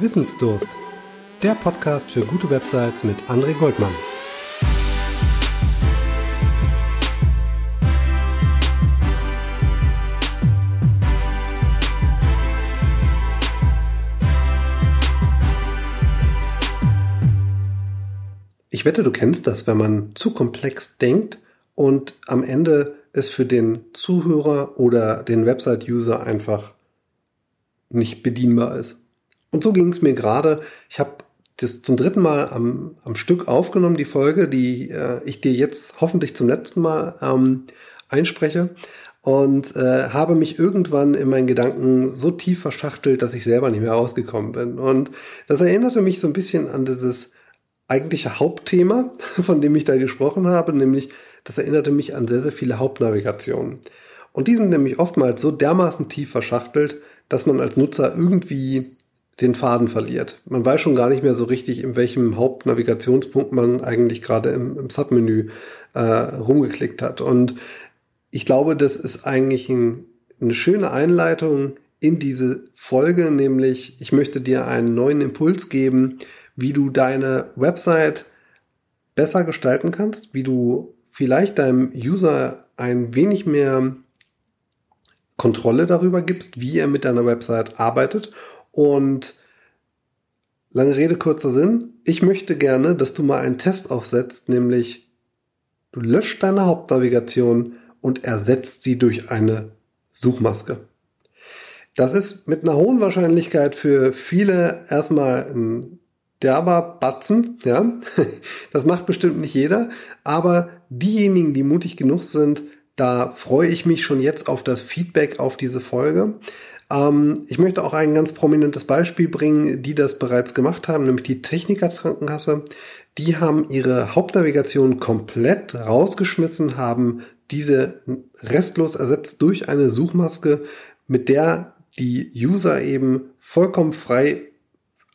Wissensdurst, der Podcast für gute Websites mit André Goldmann. Ich wette, du kennst das, wenn man zu komplex denkt und am Ende es für den Zuhörer oder den Website-User einfach nicht bedienbar ist. Und so ging es mir gerade. Ich habe das zum dritten Mal am, am Stück aufgenommen, die Folge, die äh, ich dir jetzt hoffentlich zum letzten Mal ähm, einspreche. Und äh, habe mich irgendwann in meinen Gedanken so tief verschachtelt, dass ich selber nicht mehr rausgekommen bin. Und das erinnerte mich so ein bisschen an dieses eigentliche Hauptthema, von dem ich da gesprochen habe, nämlich das erinnerte mich an sehr, sehr viele Hauptnavigationen. Und die sind nämlich oftmals so dermaßen tief verschachtelt, dass man als Nutzer irgendwie den Faden verliert. Man weiß schon gar nicht mehr so richtig, in welchem Hauptnavigationspunkt man eigentlich gerade im, im Submenü äh, rumgeklickt hat. Und ich glaube, das ist eigentlich ein, eine schöne Einleitung in diese Folge, nämlich ich möchte dir einen neuen Impuls geben, wie du deine Website besser gestalten kannst, wie du vielleicht deinem User ein wenig mehr Kontrolle darüber gibst, wie er mit deiner Website arbeitet und lange Rede, kurzer Sinn. Ich möchte gerne, dass du mal einen Test aufsetzt, nämlich du löscht deine Hauptnavigation und ersetzt sie durch eine Suchmaske. Das ist mit einer hohen Wahrscheinlichkeit für viele erstmal ein derber Batzen, ja. Das macht bestimmt nicht jeder, aber diejenigen, die mutig genug sind, da freue ich mich schon jetzt auf das Feedback auf diese Folge. Ähm, ich möchte auch ein ganz prominentes Beispiel bringen, die das bereits gemacht haben, nämlich die Techniker Krankenkasse. Die haben ihre Hauptnavigation komplett rausgeschmissen, haben diese restlos ersetzt durch eine Suchmaske, mit der die User eben vollkommen frei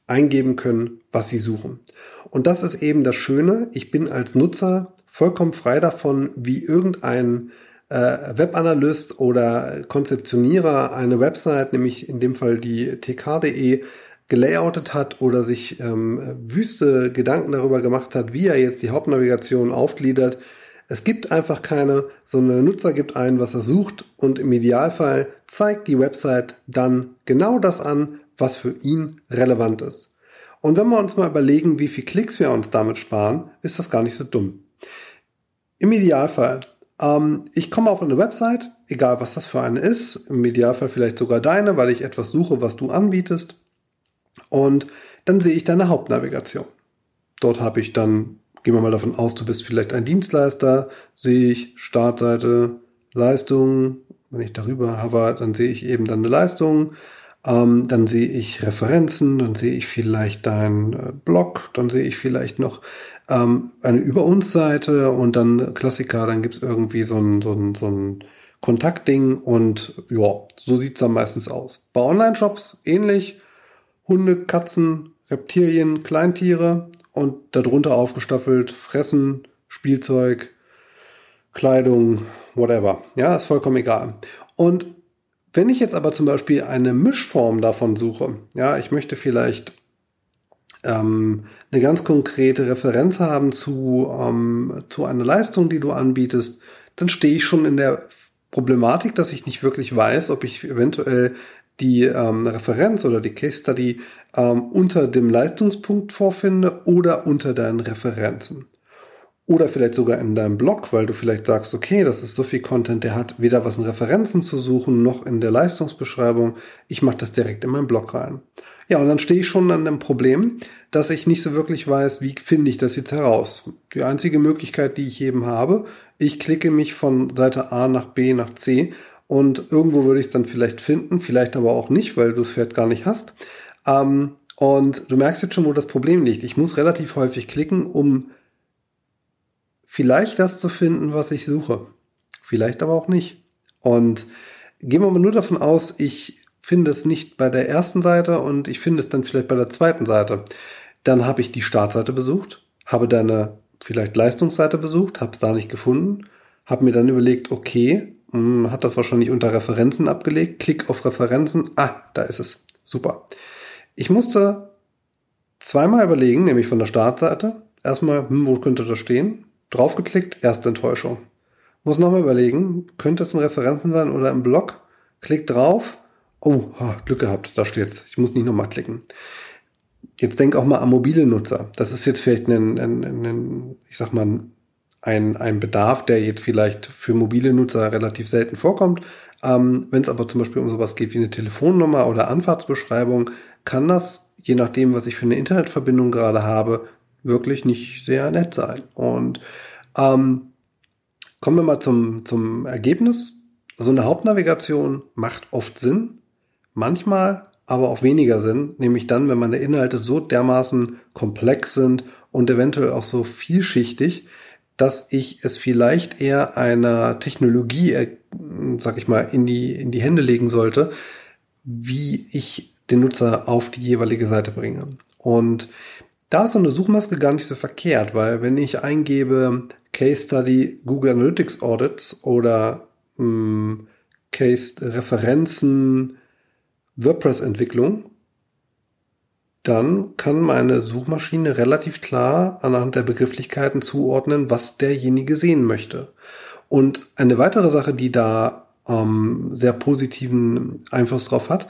eingeben können, was sie suchen. Und das ist eben das Schöne. Ich bin als Nutzer vollkommen frei davon, wie irgendein äh, Webanalyst oder Konzeptionierer eine Website, nämlich in dem Fall die tk.de, gelayoutet hat oder sich ähm, wüste Gedanken darüber gemacht hat, wie er jetzt die Hauptnavigation aufgliedert. Es gibt einfach keine, sondern der Nutzer gibt ein, was er sucht und im Idealfall zeigt die Website dann genau das an, was für ihn relevant ist. Und wenn wir uns mal überlegen, wie viel Klicks wir uns damit sparen, ist das gar nicht so dumm. Im Idealfall ähm, ich komme auf eine Website, egal was das für eine ist, im Idealfall vielleicht sogar deine, weil ich etwas suche, was du anbietest. Und dann sehe ich deine Hauptnavigation. Dort habe ich dann, gehen wir mal davon aus, du bist vielleicht ein Dienstleister, sehe ich Startseite, Leistung. Wenn ich darüber habe, dann sehe ich eben dann eine Leistung. Ähm, dann sehe ich Referenzen, dann sehe ich vielleicht deinen äh, Blog, dann sehe ich vielleicht noch ähm, eine Über uns Seite und dann Klassiker, dann gibt's irgendwie so ein, so ein, so ein Kontaktding und ja, so sieht's dann meistens aus. Bei Online-Shops ähnlich. Hunde, Katzen, Reptilien, Kleintiere und darunter aufgestaffelt Fressen, Spielzeug, Kleidung, whatever. Ja, ist vollkommen egal. Und wenn ich jetzt aber zum Beispiel eine Mischform davon suche, ja, ich möchte vielleicht ähm, eine ganz konkrete Referenz haben zu, ähm, zu einer Leistung, die du anbietest, dann stehe ich schon in der Problematik, dass ich nicht wirklich weiß, ob ich eventuell die ähm, Referenz oder die Case Study ähm, unter dem Leistungspunkt vorfinde oder unter deinen Referenzen. Oder vielleicht sogar in deinem Blog, weil du vielleicht sagst, okay, das ist so viel Content, der hat weder was in Referenzen zu suchen, noch in der Leistungsbeschreibung. Ich mache das direkt in meinen Blog rein. Ja, und dann stehe ich schon an dem Problem, dass ich nicht so wirklich weiß, wie finde ich das jetzt heraus. Die einzige Möglichkeit, die ich eben habe, ich klicke mich von Seite A nach B nach C und irgendwo würde ich es dann vielleicht finden, vielleicht aber auch nicht, weil du es vielleicht gar nicht hast. Ähm, und du merkst jetzt schon, wo das Problem liegt. Ich muss relativ häufig klicken, um vielleicht das zu finden, was ich suche. Vielleicht aber auch nicht. Und gehen wir mal nur davon aus, ich finde es nicht bei der ersten Seite und ich finde es dann vielleicht bei der zweiten Seite. Dann habe ich die Startseite besucht, habe deine vielleicht Leistungsseite besucht, habe es da nicht gefunden, habe mir dann überlegt, okay, hm, hat das wahrscheinlich unter Referenzen abgelegt, klick auf Referenzen, ah, da ist es, super. Ich musste zweimal überlegen, nämlich von der Startseite. Erstmal, hm, wo könnte das stehen? Draufgeklickt, erste Enttäuschung. Muss nochmal überlegen, könnte es in Referenzen sein oder im Blog? Klick drauf. Oh, Glück gehabt, da steht's. Ich muss nicht nochmal klicken. Jetzt denk auch mal an mobile Nutzer. Das ist jetzt vielleicht ein, ein, ein ich sag mal, ein, ein Bedarf, der jetzt vielleicht für mobile Nutzer relativ selten vorkommt. Ähm, Wenn es aber zum Beispiel um sowas geht wie eine Telefonnummer oder Anfahrtsbeschreibung, kann das, je nachdem, was ich für eine Internetverbindung gerade habe, wirklich nicht sehr nett sein. Und ähm, kommen wir mal zum, zum Ergebnis. So eine Hauptnavigation macht oft Sinn, manchmal aber auch weniger Sinn, nämlich dann, wenn meine Inhalte so dermaßen komplex sind und eventuell auch so vielschichtig, dass ich es vielleicht eher einer Technologie, äh, sag ich mal, in die, in die Hände legen sollte, wie ich den Nutzer auf die jeweilige Seite bringe. Und da ist so eine Suchmaske gar nicht so verkehrt, weil wenn ich eingebe Case Study Google Analytics Audits oder mh, hm, Case Referenzen WordPress Entwicklung, dann kann meine Suchmaschine relativ klar anhand der Begrifflichkeiten zuordnen, was derjenige sehen möchte. Und eine weitere Sache, die da ähm, sehr positiven Einfluss drauf hat,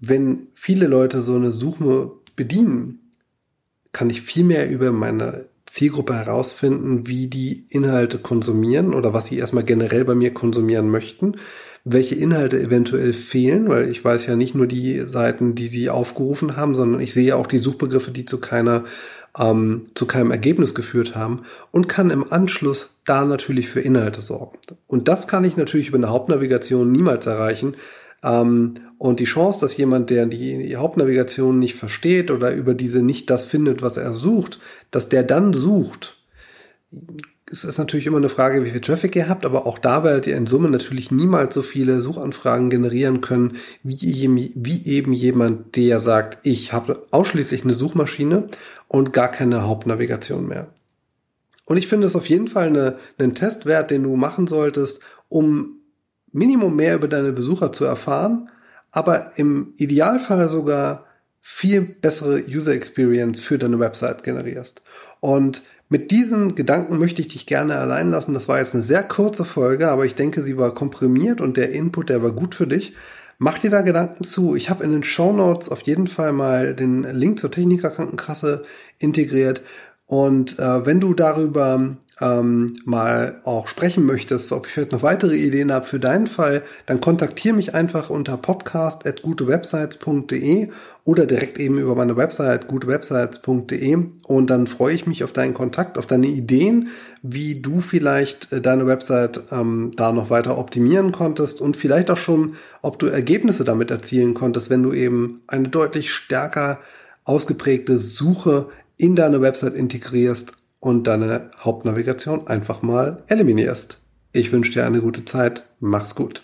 wenn viele Leute so eine Suche bedienen, kann ich viel mehr über meine Zielgruppe herausfinden, wie die Inhalte konsumieren oder was sie erstmal generell bei mir konsumieren möchten, welche Inhalte eventuell fehlen, weil ich weiß ja nicht nur die Seiten, die sie aufgerufen haben, sondern ich sehe auch die Suchbegriffe, die zu keiner ähm, zu keinem Ergebnis geführt haben und kann im Anschluss da natürlich für Inhalte sorgen. Und das kann ich natürlich über eine Hauptnavigation niemals erreichen, ähm, und die Chance, dass jemand, der die Hauptnavigation nicht versteht oder über diese nicht das findet, was er sucht, dass der dann sucht, es ist natürlich immer eine Frage, wie viel Traffic ihr habt, aber auch da werdet ihr in Summe natürlich niemals so viele Suchanfragen generieren können, wie, wie eben jemand, der sagt, ich habe ausschließlich eine Suchmaschine und gar keine Hauptnavigation mehr. Und ich finde es auf jeden Fall eine, einen Testwert, den du machen solltest, um Minimum mehr über deine Besucher zu erfahren, aber im Idealfall sogar viel bessere User Experience für deine Website generierst. Und mit diesen Gedanken möchte ich dich gerne allein lassen. Das war jetzt eine sehr kurze Folge, aber ich denke, sie war komprimiert und der Input, der war gut für dich. Mach dir da Gedanken zu. Ich habe in den Show Notes auf jeden Fall mal den Link zur Technikerkrankenkasse integriert. Und äh, wenn du darüber ähm, mal auch sprechen möchtest, ob ich vielleicht noch weitere Ideen habe für deinen Fall, dann kontaktiere mich einfach unter podcast.gutewebsites.de oder direkt eben über meine Website gutewebsites.de und dann freue ich mich auf deinen Kontakt, auf deine Ideen, wie du vielleicht äh, deine Website ähm, da noch weiter optimieren konntest und vielleicht auch schon, ob du Ergebnisse damit erzielen konntest, wenn du eben eine deutlich stärker ausgeprägte Suche in deine Website integrierst und deine Hauptnavigation einfach mal eliminierst. Ich wünsche dir eine gute Zeit. Mach's gut.